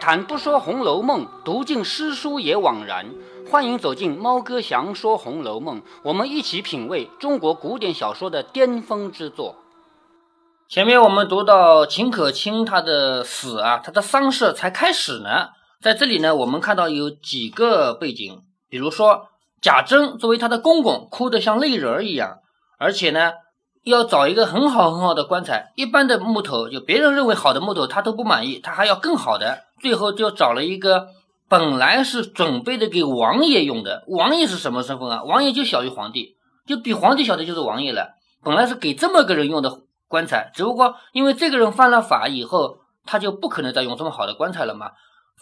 谈不说《红楼梦》，读尽诗书也枉然。欢迎走进猫哥祥说《红楼梦》，我们一起品味中国古典小说的巅峰之作。前面我们读到秦可卿她的死啊，她的丧事才开始呢。在这里呢，我们看到有几个背景，比如说贾珍作为他的公公，哭得像泪人儿一样，而且呢。要找一个很好很好的棺材，一般的木头就别人认为好的木头，他都不满意，他还要更好的。最后就找了一个本来是准备的给王爷用的，王爷是什么身份啊？王爷就小于皇帝，就比皇帝小的就是王爷了。本来是给这么个人用的棺材，只不过因为这个人犯了法以后，他就不可能再用这么好的棺材了嘛。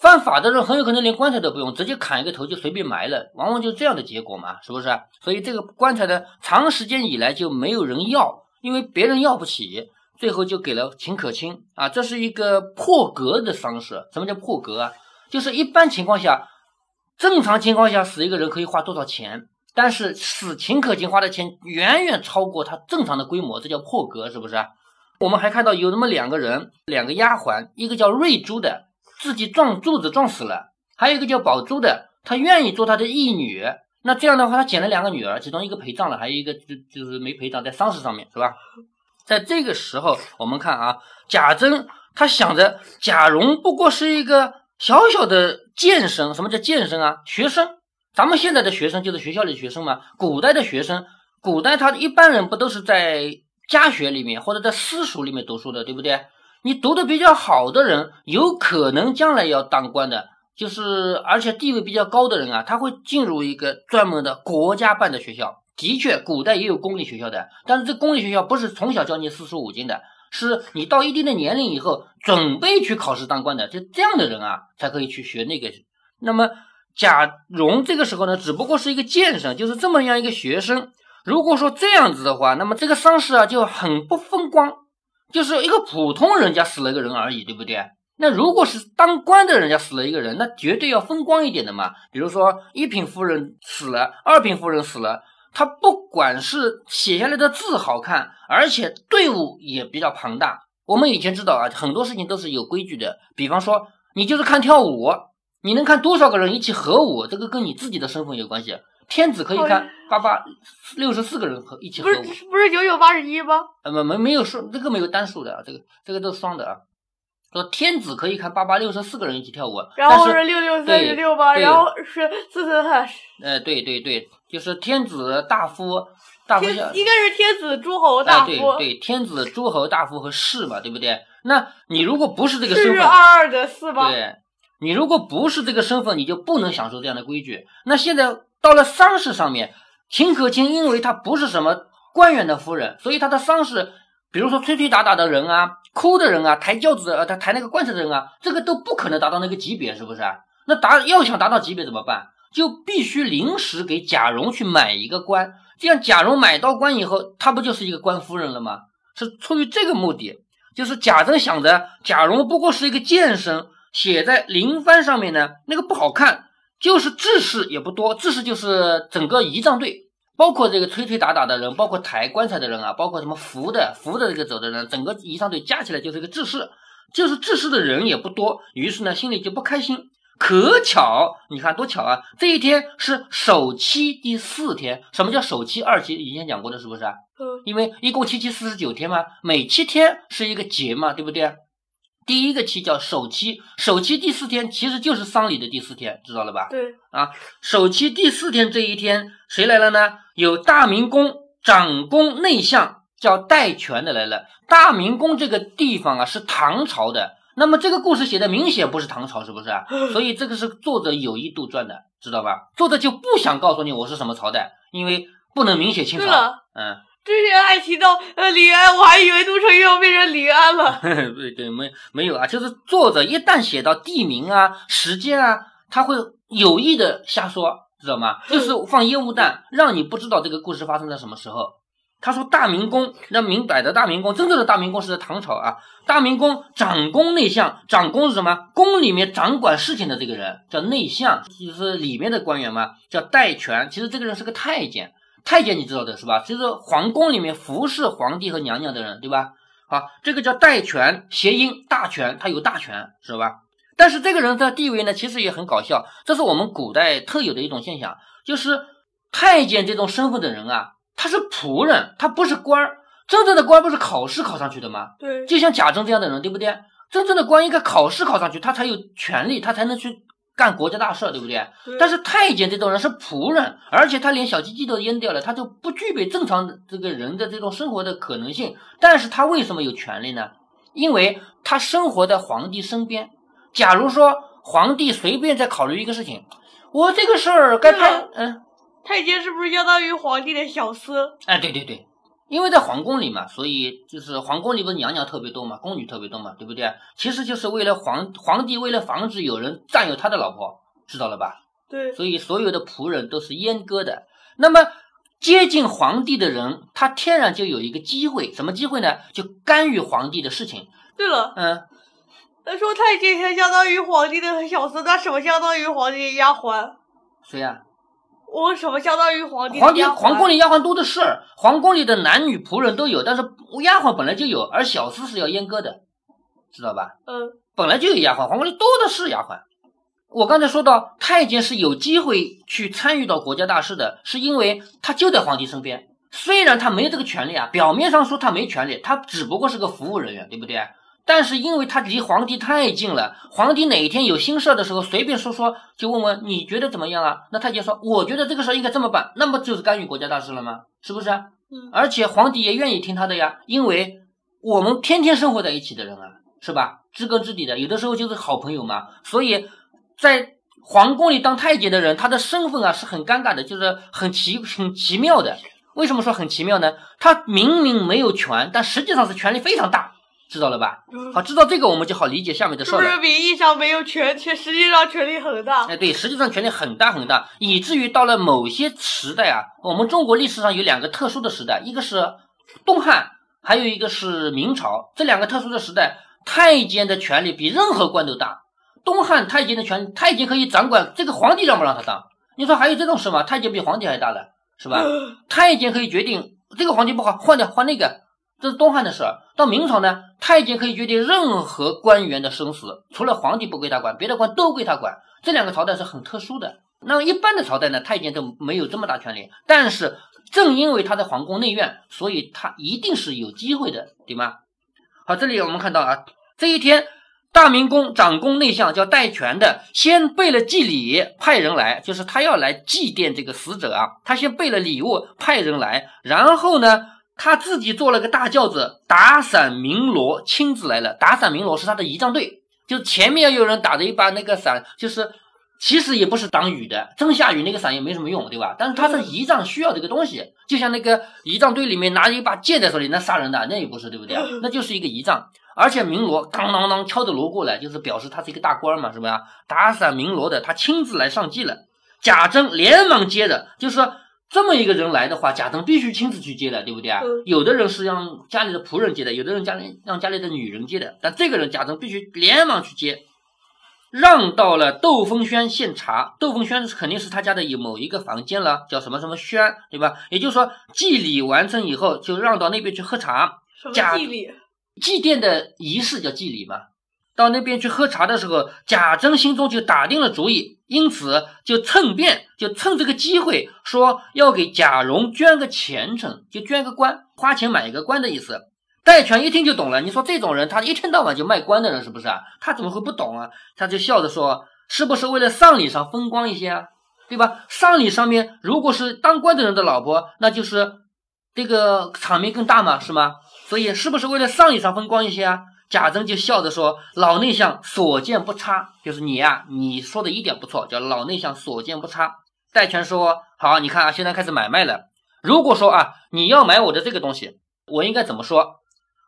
犯法的人很有可能连棺材都不用，直接砍一个头就随便埋了，往往就这样的结果嘛，是不是？所以这个棺材呢，长时间以来就没有人要，因为别人要不起，最后就给了秦可卿啊。这是一个破格的丧事。什么叫破格啊？就是一般情况下，正常情况下死一个人可以花多少钱，但是死秦可卿花的钱远远超过他正常的规模，这叫破格，是不是？我们还看到有那么两个人，两个丫鬟，一个叫瑞珠的。自己撞柱子撞死了，还有一个叫宝珠的，他愿意做他的义女。那这样的话，他捡了两个女儿，其中一个陪葬了，还有一个就就是没陪葬，在丧事上面是吧？在这个时候，我们看啊，贾珍他想着贾蓉不过是一个小小的剑生，什么叫剑生啊？学生，咱们现在的学生就是学校里学生嘛。古代的学生，古代他一般人不都是在家学里面或者在私塾里面读书的，对不对？你读的比较好的人，有可能将来要当官的，就是而且地位比较高的人啊，他会进入一个专门的国家办的学校。的确，古代也有公立学校的，但是这公立学校不是从小教你四书五经的，是你到一定的年龄以后，准备去考试当官的，就这样的人啊，才可以去学那个。那么贾蓉这个时候呢，只不过是一个剑生，就是这么样一个学生。如果说这样子的话，那么这个丧事啊就很不风光。就是一个普通人家死了一个人而已，对不对？那如果是当官的人家死了一个人，那绝对要风光一点的嘛。比如说一品夫人死了，二品夫人死了，他不管是写下来的字好看，而且队伍也比较庞大。我们以前知道啊，很多事情都是有规矩的。比方说，你就是看跳舞，你能看多少个人一起合舞，这个跟你自己的身份有关系。天子可以看八八六十四个人和一起合舞，不是不是九九八十一吗？呃，没没没有数，这个没有单数的啊，这个这个都是双的啊。说天子可以看八八六十四个人一起跳舞，然后是六六三十六吧，然后是四四。呃，对对对，就是天子大夫大夫应该是天子诸侯大夫，对对，天子诸侯大夫和士嘛，对不对？那你如果不是这个身份，是二二的四吧？对，你如果不是这个身份，你就不能享受这样的规矩。那现在。到了丧事上面，秦可卿因为她不是什么官员的夫人，所以她的丧事，比如说吹吹打打的人啊，哭的人啊，抬轿子呃，他抬那个棺材的人啊，这个都不可能达到那个级别，是不是？那达要想达到级别怎么办？就必须临时给贾蓉去买一个官，这样贾蓉买到官以后，她不就是一个官夫人了吗？是出于这个目的，就是贾珍想着贾蓉不过是一个贱身，写在灵幡上面呢，那个不好看。就是志士也不多，志士就是整个仪仗队，包括这个吹吹打打的人，包括抬棺材的人啊，包括什么扶的扶的这个走的人，整个仪仗队加起来就是一个志士，就是志士的人也不多，于是呢心里就不开心。可巧，你看多巧啊！这一天是首期第四天，什么叫首期？二期以前讲过的是不是啊？嗯，因为一共七七四十九天嘛，每七天是一个节嘛，对不对？第一个期叫首期，首期第四天其实就是丧礼的第四天，知道了吧？对啊，首期第四天这一天谁来了呢？有大明宫长宫内相叫戴权的来了。大明宫这个地方啊是唐朝的，那么这个故事写的明显不是唐朝，是不是？所以这个是作者有意杜撰的，知道吧？作者就不想告诉你我是什么朝代，因为不能明写清朝。嗯。之前还提到呃李安，我还以为杜成要变成李安了。对对，没没有啊，就是作者一旦写到地名啊、时间啊，他会有意的瞎说，知道吗？就是放烟雾弹，让你不知道这个故事发生在什么时候。他说大明宫，那明摆的大明宫，真正的大明宫是在唐朝啊。大明宫长宫内相，长宫是什么？宫里面掌管事情的这个人叫内相，就是里面的官员嘛，叫戴权。其实这个人是个太监。太监你知道的是吧？就是皇宫里面服侍皇帝和娘娘的人，对吧？好，这个叫代权，谐音大权，他有大权，知道吧？但是这个人的地位呢，其实也很搞笑，这是我们古代特有的一种现象，就是太监这种身份的人啊，他是仆人，他不是官儿。真正的官不是考试考上去的吗？对，就像贾政这样的人，对不对？真正的官应该考试考上去，他才有权利，他才能去干国家大事，对不对？对但是太监这种人是仆人，而且他连小鸡鸡都阉掉了，他就不具备正常的这个人的这种生活的可能性。但是他为什么有权利呢？因为他生活在皇帝身边。假如说皇帝随便在考虑一个事情，我这个事儿该派对了，嗯，太监是不是相当于皇帝的小厮？哎，对对对，因为在皇宫里嘛，所以就是皇宫里不是娘娘特别多嘛，宫女特别多嘛，对不对？其实就是为了皇皇帝为了防止有人占有他的老婆，知道了吧？对，所以所有的仆人都是阉割的。那么接近皇帝的人，他天然就有一个机会，什么机会呢？就干预皇帝的事情。对了，嗯，那说太监相当于皇帝的小厮，那什么相当于皇帝的丫鬟？谁呀、我什么相当于皇帝皇帝？皇宫里丫鬟多的是，皇宫里的男女仆人都有，但是丫鬟本来就有，而小厮是要阉割的，知道吧？嗯，本来就有丫鬟，皇宫里多的是丫鬟。我刚才说到，太监是有机会去参与到国家大事的，是因为他就在皇帝身边。虽然他没有这个权利啊，表面上说他没权利，他只不过是个服务人员，对不对？但是因为他离皇帝太近了，皇帝哪一天有心事儿的时候，随便说说就问问你觉得怎么样啊？那太监说我觉得这个事儿应该这么办，那么就是干预国家大事了吗？是不是？嗯而且皇帝也愿意听他的呀，因为我们天天生活在一起的人啊，是吧？知根知底的，有的时候就是好朋友嘛。所以在皇宫里当太监的人，他的身份啊是很尴尬的，就是很奇很奇妙的。为什么说很奇妙呢？他明明没有权，但实际上是权力非常大，知道了吧？嗯好，知道这个我们就好理解下面的事儿了是不是。名义上没有权，却实际上权力很大？哎，对，实际上权力很大很大，以至于到了某些时代啊，我们中国历史上有两个特殊的时代，一个是东汉，还有一个是明朝。这两个特殊的时代，太监的权力比任何官都大。东汉太监的权，太监可以掌管这个皇帝让不让他当？你说还有这种事吗？太监比皇帝还大了，是吧？太监可以决定这个皇帝不好，换掉换那个，这是东汉的事儿。到明朝呢，太监可以决定任何官员的生死，除了皇帝不归他管，别的官都归他管。这两个朝代是很特殊的。那么一般的朝代呢，太监都没有这么大权力，但是正因为他在皇宫内院，所以他一定是有机会的，对吗？好，这里我们看到啊，这一天。大明宫长宫内相叫戴权的，先备了祭礼，派人来，就是他要来祭奠这个死者啊。他先备了礼物，派人来，然后呢，他自己坐了个大轿子，打伞鸣锣，亲自来了。打伞鸣锣是他的仪仗队，就前面要有人打着一把那个伞，就是其实也不是挡雨的，真下雨那个伞也没什么用，对吧？但是他是仪仗需要这个东西，就像那个仪仗队里面拿着一把剑在手里，那杀人的那也不是，对不对？那就是一个仪仗。而且鸣锣当当当敲着锣过来，就是表示他是一个大官嘛，是吧？打伞鸣锣的，他亲自来上祭了。贾珍连忙接着，就是说这么一个人来的话，贾政必须亲自去接的，对不对啊？嗯有的人是让家里的仆人接的，有的人家里让家里的女人接的，但这个人贾政必须连忙去接，让到了窦风轩献茶。窦风轩肯定是他家的有某一个房间了，叫什么什么轩，对吧？也就是说祭礼完成以后，就让到那边去喝茶。什么假祭礼？祭奠的仪式叫祭礼嘛。到那边去喝茶的时候，贾珍心中就打定了主意，因此就趁便，就趁这个机会说要给贾蓉捐个前程，就捐个官，花钱买一个官的意思。戴权一听就懂了，你说这种人，他一天到晚就卖官的人，是不是啊？他怎么会不懂啊？他就笑着说：“是不是为了丧礼上风光一些啊？对吧？丧礼上面如果是当官的人的老婆，那就是这个场面更大嘛，是吗？所以是不是为了丧礼上风光一些啊？”贾珍就笑着说：“老内向所见不差，就是你呀、你说的一点不错，叫老内向所见不差。”戴荃说：“好，你看啊，现在开始买卖了。如果说啊，你要买我的这个东西，我应该怎么说？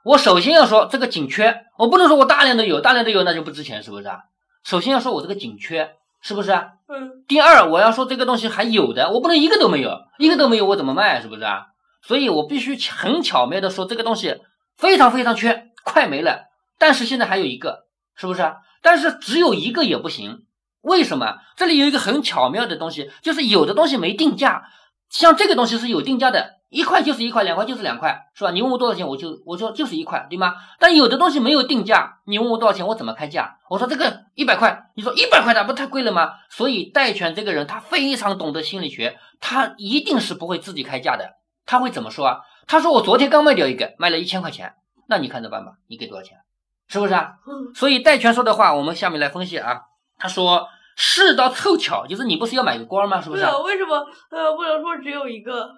我首先要说这个紧缺，我不能说我大量的有，大量的有那就不值钱，是不是啊？首先要说我这个紧缺，是不是啊？嗯，第二，我要说这个东西还有的，我不能一个都没有，一个都没有我怎么卖，是不是啊？所以我必须很巧妙的说这个东西非常非常缺，快没了。但是现在还有一个，是不是？但是只有一个也不行，为什么？这里有一个很巧妙的东西，就是有的东西没定价，像这个东西是有定价的，一块就是一块，两块就是两块，是吧？你问我多少钱，我就我说就是一块，对吗？但有的东西没有定价，你问我多少钱，我怎么开价？我说这个一百块，你说一百块那不太贵了吗？所以戴权这个人他非常懂得心理学，他一定是不会自己开价的。他会怎么说啊？他说我昨天刚卖掉一个，卖了一千块钱，那你看着办吧，你给多少钱？是不是啊？所以戴权说的话，我们下面来分析啊。他说事到凑巧，就是你不是要买个官吗？是不是？为什么呃不能说只有一个？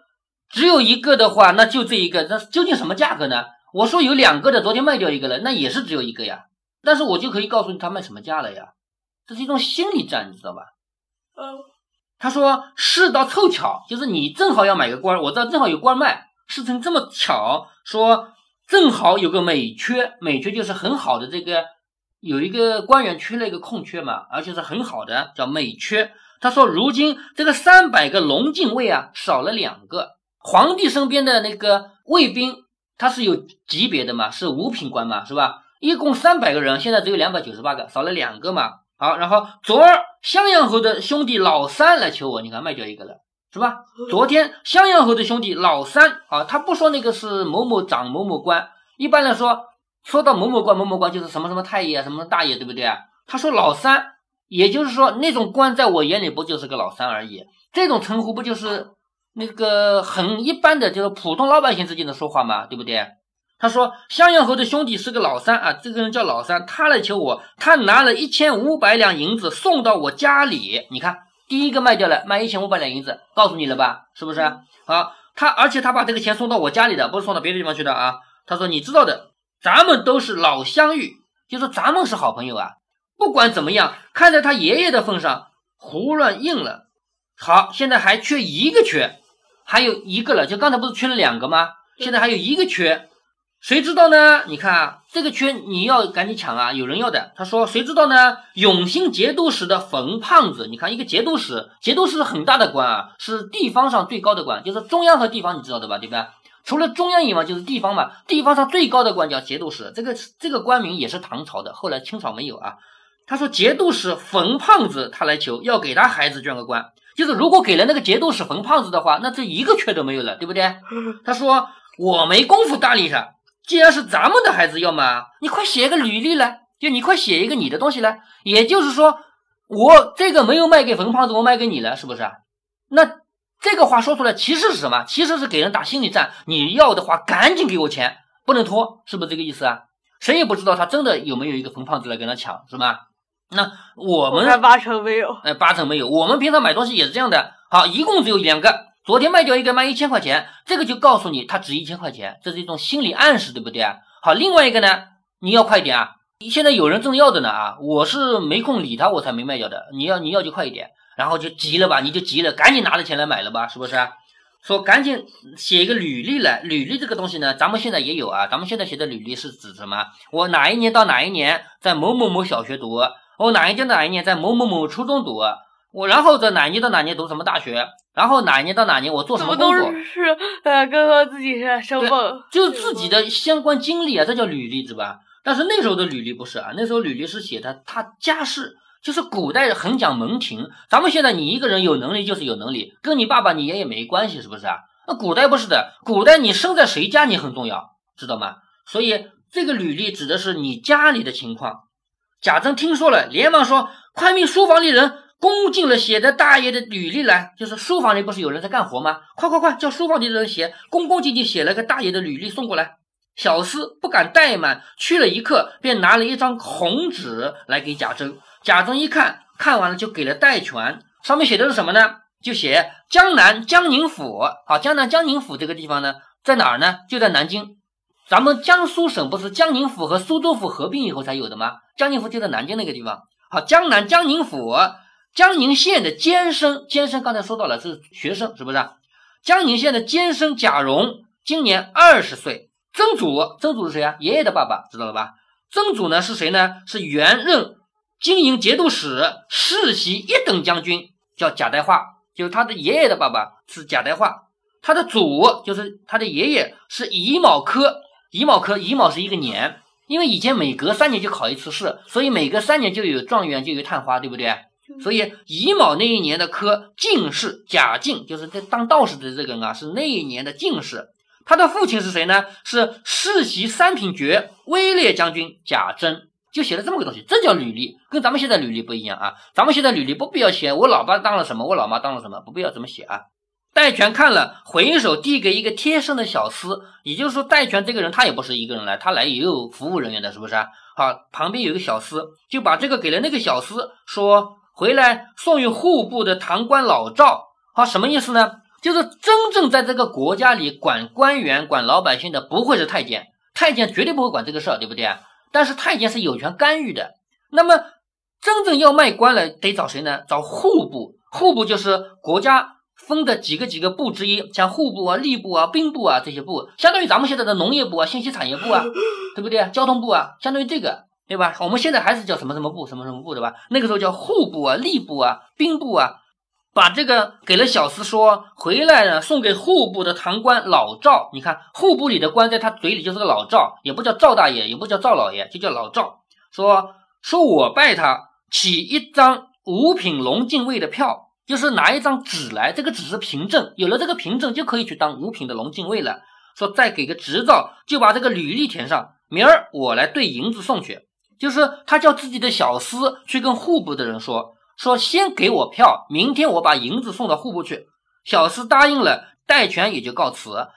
只有一个的话，那就这一个，那究竟什么价格呢？我说有两个的，昨天卖掉一个了，那也是只有一个呀。但是我就可以告诉你他卖什么价了呀。这是一种心理战，你知道吧？嗯。他说事到凑巧，就是你正好要买个官，我知道正好有官卖，事情这么巧，说正好有个美缺，美缺就是很好的这个。有一个官员缺了一个空缺嘛，而且是很好的，叫美缺。他说，如今这个三百个龙禁卫啊，少了两个。皇帝身边的那个卫兵，他是有级别的嘛，是五品官嘛，是吧？一共三百个人，现在只有两百九十八个，少了两个嘛。好，然后昨儿襄阳侯的兄弟老三来求我，你看卖掉一个了，是吧？昨天襄阳侯的兄弟老三啊，他不说那个是某某长某某官，一般来说。说到某某官某某官就是什么什么太爷什么大爷对不对啊？他说老三，也就是说那种官在我眼里不就是个老三而已？这种称呼不就是那个很一般的，就是普通老百姓之间的说话嘛？对不对？他说襄阳侯的兄弟是个老三啊，这个人叫老三，他来求我，他拿了一千五百两银子送到我家里。你看第一个卖掉了，卖一千五百两银子，告诉你了吧？是不是？好，他而且他把这个钱送到我家里的，不是送到别的地方去的啊。他说你知道的。咱们都是老相遇，就说咱们是好朋友啊。不管怎么样，看在他爷爷的份上，胡乱应了。好，现在还缺一个缺，还有一个了。就刚才不是缺了两个吗？现在还有一个缺，谁知道呢？你看啊，这个缺你要赶紧抢啊，有人要的。他说谁知道呢？永兴节度使的冯胖子，你看一个节度使，节度使是很大的官啊，是地方上最高的官，就是中央和地方，你知道的吧？对不对？除了中央以外，就是地方嘛。地方上最高的官叫节度使，这个这个官名也是唐朝的，后来清朝没有啊。他说节度使冯胖子他来求，要给他孩子捐个官，就是如果给了那个节度使冯胖子的话，那这一个缺都没有了，对不对？他说我没工夫搭理他，既然是咱们的孩子要嘛，你快写个履历来，就你快写一个你的东西来。也就是说，我这个没有卖给冯胖子，我卖给你了，是不是？那。这个话说出来，其实是什么？其实是给人打心理战。你要的话，赶紧给我钱，不能拖，是不是这个意思啊？谁也不知道他真的有没有一个冯胖子来跟他抢，是吧？那我们八成没有，哎，八成没有。我们平常买东西也是这样的。好，一共只有两个，昨天卖掉一个，卖一千块钱，这个就告诉你它值一千块钱，这是一种心理暗示，对不对？好，另外一个呢，你要快一点啊！现在有人正要着呢啊，我是没空理他，我才没卖掉的。你要你要就快一点。然后就急了吧，你就急了，赶紧拿着钱来买了吧，是不是？说赶紧写一个履历来，履历这个东西呢，咱们现在也有啊。咱们现在写的履历是指什么？我哪一年到哪一年在某某某小学读，我哪一年到哪一年在某某某初中读，我然后在哪一年到哪年读什么大学，然后哪一年到哪年我做什么工作？是呃，刚刚自己是身份，就自己的相关经历啊，这叫履历，是吧？但是那时候的履历不是啊，那时候履历是写的他家世。就是古代很讲门庭，咱们现在你一个人有能力就是有能力，跟你爸爸你爷爷没关系，是不是啊？那古代不是的，古代你生在谁家你很重要，知道吗？所以这个履历指的是你家里的情况。贾珍听说了，连忙说：“快命书房里人恭敬了写的大爷的履历来。”就是书房里不是有人在干活吗？快快快，叫书房里的人写，恭恭敬敬写了个大爷的履历送过来。小厮不敢怠慢，去了一刻，便拿了一张红纸来给贾珍。贾珍一看，看完了就给了戴权，上面写的是什么呢？就写江南江宁府。好，江南江宁府这个地方呢，在哪儿呢？就在南京。咱们江苏省不是江宁府和苏州府合并以后才有的吗？江宁府就在南京那个地方。好，江南江宁府，江宁县的监生，监生刚才说到了是学生，是不是？江宁县的监生贾蓉今年二十岁。曾祖，曾祖是谁啊？爷爷的爸爸，知道了吧？曾祖呢是谁呢？是原任。经营节度使世袭一等将军叫贾代化，就是他的爷爷的爸爸是贾代化，他的祖就是他的爷爷是乙卯科，乙卯科乙卯是一个年，因为以前每隔三年就考一次试，所以每隔三年就有状元就有探花，对不对？所以乙卯那一年的科进士贾进，就是这当道士的这个人啊，是那一年的进士。他的父亲是谁呢？是世袭三品爵威烈将军贾珍，就写了这么个东西，这叫履历，跟咱们现在履历不一样啊。咱们现在履历不必要写我老爸当了什么，我老妈当了什么，不必要这么写啊。戴权看了，回手递给一个贴身的小厮，也就是说，戴权这个人他也不是一个人来，他来也有服务人员的，是不是啊？好，旁边有一个小厮，就把这个给了那个小厮，说回来送与户部的堂官老赵。好，什么意思呢？就是真正在这个国家里管官员、管老百姓的，不会是太监，太监绝对不会管这个事儿，对不对？但是太监是有权干预的。那么真正要卖官了，得找谁呢？找户部，户部就是国家分的几个几个部之一，像户部啊、吏部啊、兵部啊这些部，相当于咱们现在的农业部啊、信息产业部啊，对不对？交通部啊，相当于这个，对吧？我们现在还是叫什么什么部、什么什么部，对吧？那个时候叫户部啊、吏部啊、兵部啊。把这个给了小厮，说回来呢，送给户部的堂官老赵。你看户部里的官，在他嘴里就是个老赵，也不叫赵大爷，也不叫赵老爷，就叫老赵。说说我拜他，起一张五品龙禁卫的票，就是拿一张纸来，这个纸是凭证，有了这个凭证就可以去当五品的龙禁卫了。说再给个执照，就把这个履历填上，明儿我来兑银子送去。就是他叫自己的小厮去跟户部的人说。说先给我票，明天我把银子送到户部去。小厮答应了，戴权也就告辞。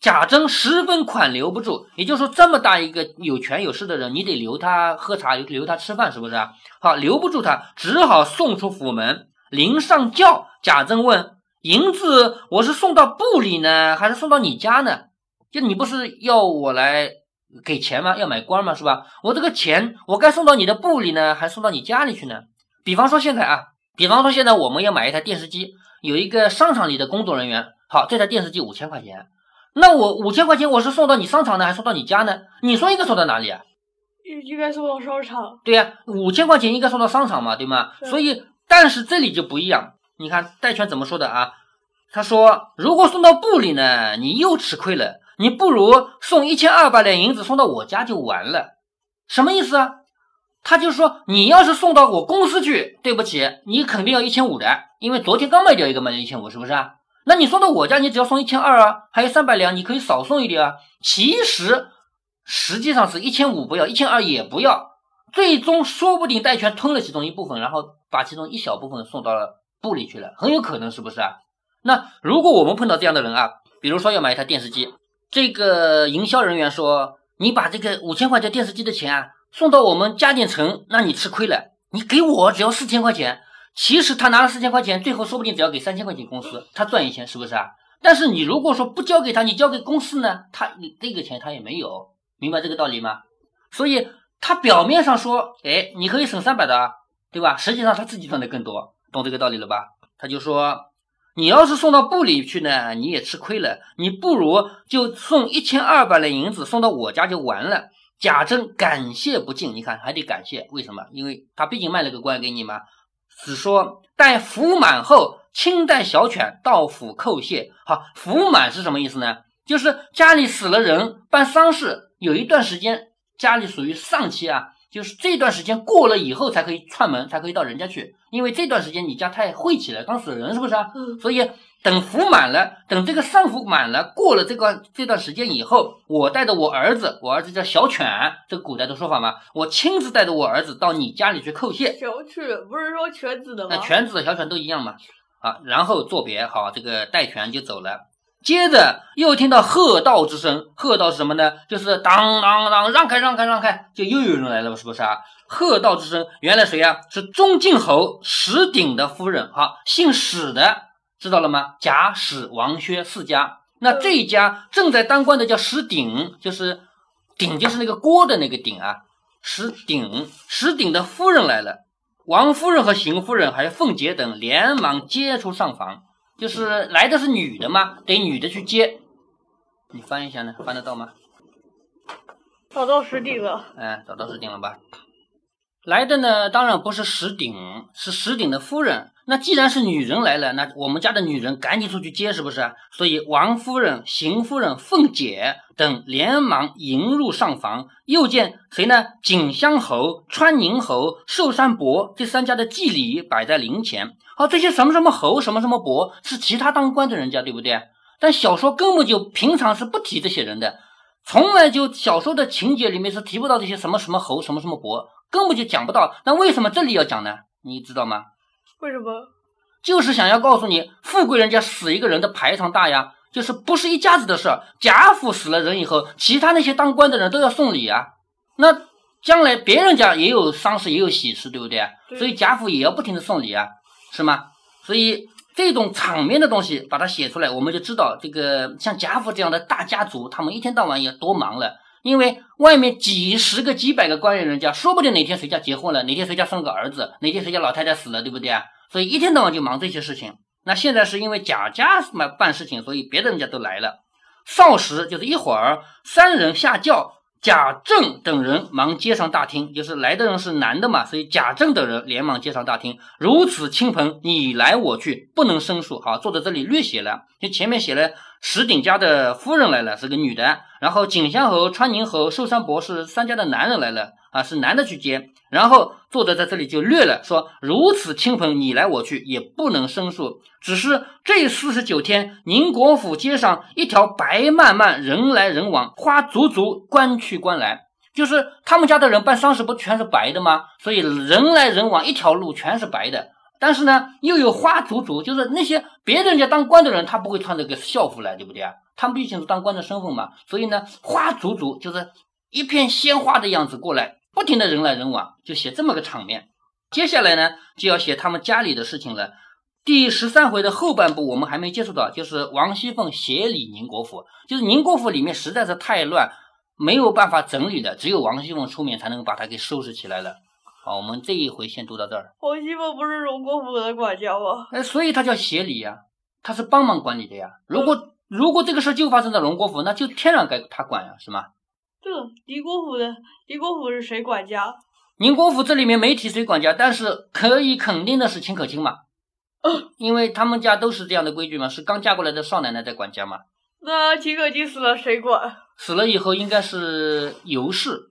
贾珍十分款留不住，也就是说，这么大一个有权有势的人，你得留他喝茶，留他吃饭，是不是啊？好，留不住他，只好送出府门。临上轿，贾珍问：“银子我是送到部里呢，还是送到你家呢？就你不是要我来给钱吗？要买官吗？是吧？我这个钱，我该送到你的部里呢，还送到你家里去呢？”比方说现在啊，比方说现在我们要买一台电视机，有一个商场里的工作人员，好，这台电视机五千块钱，那我五千块钱我是送到你商场呢，还是送到你家呢？你说应该送到哪里啊？应应该送到商场。对呀，五千块钱应该送到商场嘛，对吗？所以，但是这里就不一样。你看戴权怎么说的啊？他说，如果送到部里呢，你又吃亏了，你不如送一千二百两银子送到我家就完了。什么意思啊？他就说：“你要是送到我公司去，对不起，你肯定要一千五的，因为昨天刚卖掉一个卖了一千五，是不是啊？那你送到我家，你只要送一千二啊，还有三百两，你可以少送一点啊。其实实际上是一千五不要，一千二也不要，最终说不定戴权吞了其中一部分，然后把其中一小部分送到了部里去了，很有可能是不是啊？那如果我们碰到这样的人啊，比如说要买一台电视机，这个营销人员说，你把这个五千块钱电视机的钱啊。”送到我们家电城，那你吃亏了。你给我只要四千块钱，其实他拿了四千块钱，最后说不定只要给三千块钱公司，他赚一千，是不是啊？但是你如果说不交给他，你交给公司呢，他你这个钱他也没有，明白这个道理吗？所以他表面上说，哎，你可以省三百的，对吧？实际上他自己赚的更多，懂这个道理了吧？他就说，你要是送到部里去呢，你也吃亏了，你不如就送一千二百两银子送到我家就完了。贾珍感谢不尽，你看还得感谢，为什么？因为他毕竟卖了个官给你嘛。只说待服满后，亲带小犬到府叩谢。好，服满是什么意思呢？就是家里死了人，办丧事，有一段时间家里属于丧期啊，就是这段时间过了以后才可以串门，才可以到人家去，因为这段时间你家太晦气了，刚死人是不是啊？嗯，所以。等福满了，等这个丧福满了，过了这个这段时间以后，我带着我儿子，我儿子叫小犬，这个古代的说法嘛，我亲自带着我儿子到你家里去叩谢。小犬不是说犬子的吗？那犬子、小犬都一样嘛。啊，然后作别，好，这个戴权就走了。接着又听到喝道之声，喝道是什么呢？就是当当当，让开让开让开，就又有人来了，是不是啊？喝道之声，原来谁啊？是中靖侯史鼎的夫人，哈，姓史的。知道了吗？贾史王薛四家，那这一家正在当官的叫史鼎，就是鼎就是那个锅的那个鼎啊。史鼎，史鼎的夫人来了，王夫人和邢夫人还有凤姐等连忙接出上房，就是来的是女的嘛，得女的去接。你翻一下呢，翻得到吗？找到石鼎了。哎，找到石鼎了吧？来的呢，当然不是石鼎，是石鼎的夫人。那既然是女人来了，那我们家的女人赶紧出去接，是不是？所以王夫人、邢夫人、凤姐等连忙迎入上房，又见谁呢？锦香侯、川宁侯、寿山伯这三家的祭礼摆在灵前。好，这些什么什么侯、什么什么伯是其他当官的人家，对不对？但小说根本就平常是不提这些人的，从来就小说的情节里面是提不到这些什么什么侯、什么什么伯。根本就讲不到，那为什么这里要讲呢？你知道吗？为什么？就是想要告诉你，富贵人家死一个人的排场大呀，就是不是一家子的事儿。贾府死了人以后，其他那些当官的人都要送礼啊。那将来别人家也有丧事，也有喜事，对不对？所以贾府也要不停的送礼啊，是吗？所以这种场面的东西把它写出来，我们就知道这个像贾府这样的大家族，他们一天到晚也多忙了。因为外面几十个、几百个官员人家，说不定哪天谁家结婚了，哪天谁家生个儿子，哪天谁家老太太死了，对不对啊？所以一天到晚就忙这些事情。那现在是因为贾家嘛办事情，所以别的人家都来了。少时就是一会儿，三人下轿。贾政等人忙接上大厅，就是来的人是男的嘛，所以贾政等人连忙接上大厅。如此亲朋，你来我去，不能生疏。好，坐在这里略写了，就前面写了石鼎家的夫人来了，是个女的，然后景香侯、川宁侯、寿山伯是三家的男人来了。啊，是男的去接，然后作者在这里就略了，说如此亲朋你来我去，也不能申诉。只是这四十九天，宁国府街上一条白漫漫，人来人往，花足足，官去官来，就是他们家的人办丧事不全是白的吗？所以人来人往，一条路全是白的。但是呢，又有花足足，就是那些别人家当官的人，他不会穿这个校服来，对不对啊？他们毕竟是当官的身份嘛，所以呢，花足足就是一片鲜花的样子过来。不停的人来人往，就写这么个场面。接下来呢，就要写他们家里的事情了。第十三回的后半部我们还没接触到，就是王熙凤协理宁国府。就是宁国府里面实在是太乱，没有办法整理的，只有王熙凤出面才能把它给收拾起来了。好，我们这一回先读到这儿。王熙凤不是荣国府的管家吗？哎，所以他叫协理呀，他是帮忙管理的呀。如果如果这个事就发生在荣国府，那就天然该他管呀，是吗？这宁国府的宁国府是谁管家？宁国府这里面没提谁管家，但是可以肯定的是秦可卿嘛，因为他们家都是这样的规矩嘛，是刚嫁过来的少奶奶在管家嘛。那秦可卿死了谁管？死了以后应该是尤氏，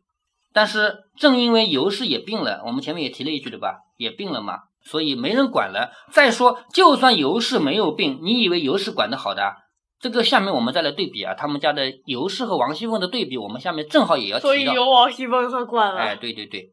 但是正因为尤氏也病了，我们前面也提了一句对吧？也病了嘛，所以没人管了。再说，就算尤氏没有病，你以为尤氏管得好的？这个下面我们再来对比啊，他们家的尤氏和王熙凤的对比，我们下面正好也要提到。所以有王熙凤和管了。哎，对对对。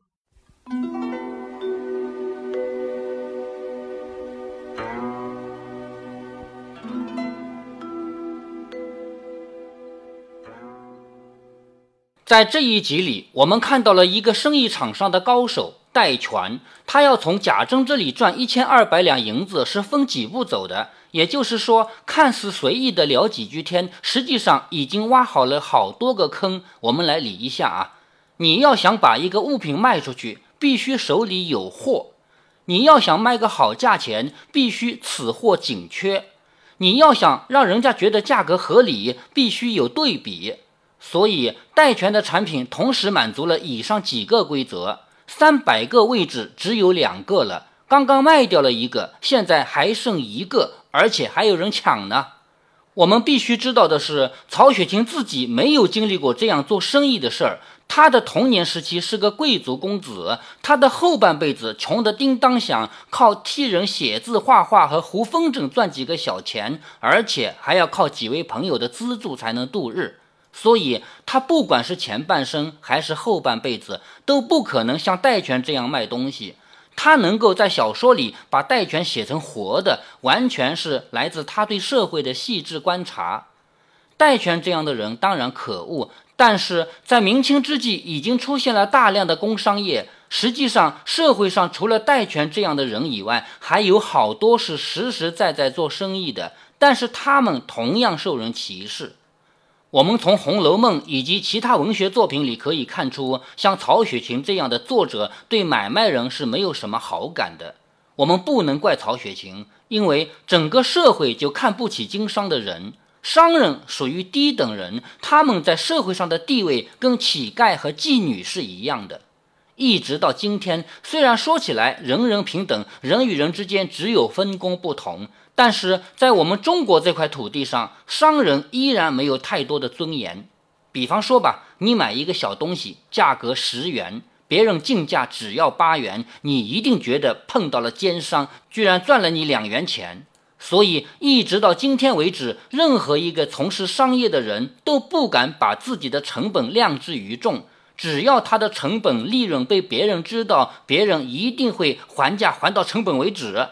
在这一集里，我们看到了一个生意场上的高手戴荃，他要从贾政这里赚一千二百两银子，是分几步走的。也就是说，看似随意的聊几句天，实际上已经挖好了好多个坑。我们来理一下啊！你要想把一个物品卖出去，必须手里有货；你要想卖个好价钱，必须此货紧缺；你要想让人家觉得价格合理，必须有对比。所以，代权的产品同时满足了以上几个规则，三百个位置只有两个了。刚刚卖掉了一个，现在还剩一个，而且还有人抢呢。我们必须知道的是，曹雪芹自己没有经历过这样做生意的事儿。他的童年时期是个贵族公子，他的后半辈子穷得叮当响，靠替人写字、画画和糊风筝赚几个小钱，而且还要靠几位朋友的资助才能度日。所以，他不管是前半生还是后半辈子，都不可能像戴荃这样卖东西。他能够在小说里把戴荃写成活的，完全是来自他对社会的细致观察。戴荃这样的人当然可恶，但是在明清之际已经出现了大量的工商业。实际上，社会上除了戴荃这样的人以外，还有好多是实实在在做生意的，但是他们同样受人歧视。我们从《红楼梦》以及其他文学作品里可以看出，像曹雪芹这样的作者对买卖人是没有什么好感的。我们不能怪曹雪芹，因为整个社会就看不起经商的人，商人属于低等人，他们在社会上的地位跟乞丐和妓女是一样的。一直到今天，虽然说起来人人平等，人与人之间只有分工不同，但是在我们中国这块土地上，商人依然没有太多的尊严。比方说吧，你买一个小东西，价格十元，别人进价只要八元，你一定觉得碰到了奸商，居然赚了你两元钱。所以，一直到今天为止，任何一个从事商业的人都不敢把自己的成本量之于众。只要他的成本利润被别人知道，别人一定会还价还到成本为止。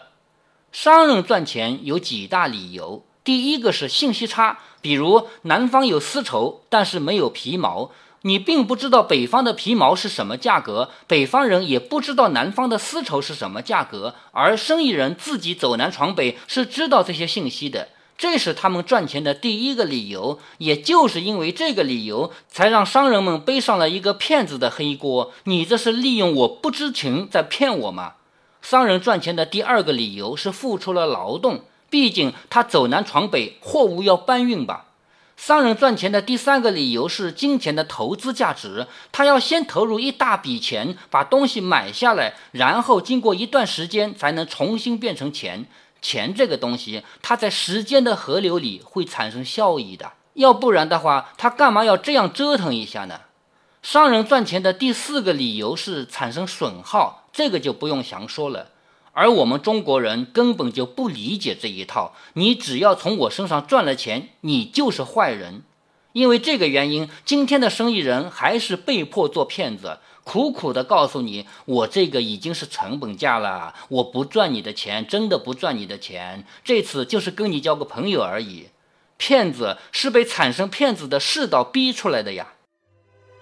商人赚钱有几大理由，第一个是信息差，比如南方有丝绸，但是没有皮毛，你并不知道北方的皮毛是什么价格，北方人也不知道南方的丝绸是什么价格，而生意人自己走南闯北是知道这些信息的。这是他们赚钱的第一个理由，也就是因为这个理由，才让商人们背上了一个骗子的黑锅。你这是利用我不知情在骗我吗？商人赚钱的第二个理由是付出了劳动，毕竟他走南闯北，货物要搬运吧。商人赚钱的第三个理由是金钱的投资价值，他要先投入一大笔钱把东西买下来，然后经过一段时间才能重新变成钱。钱这个东西，它在时间的河流里会产生效益的，要不然的话，他干嘛要这样折腾一下呢？商人赚钱的第四个理由是产生损耗，这个就不用详说了。而我们中国人根本就不理解这一套，你只要从我身上赚了钱，你就是坏人。因为这个原因，今天的生意人还是被迫做骗子。苦苦的告诉你，我这个已经是成本价了，我不赚你的钱，真的不赚你的钱。这次就是跟你交个朋友而已。骗子是被产生骗子的世道逼出来的呀。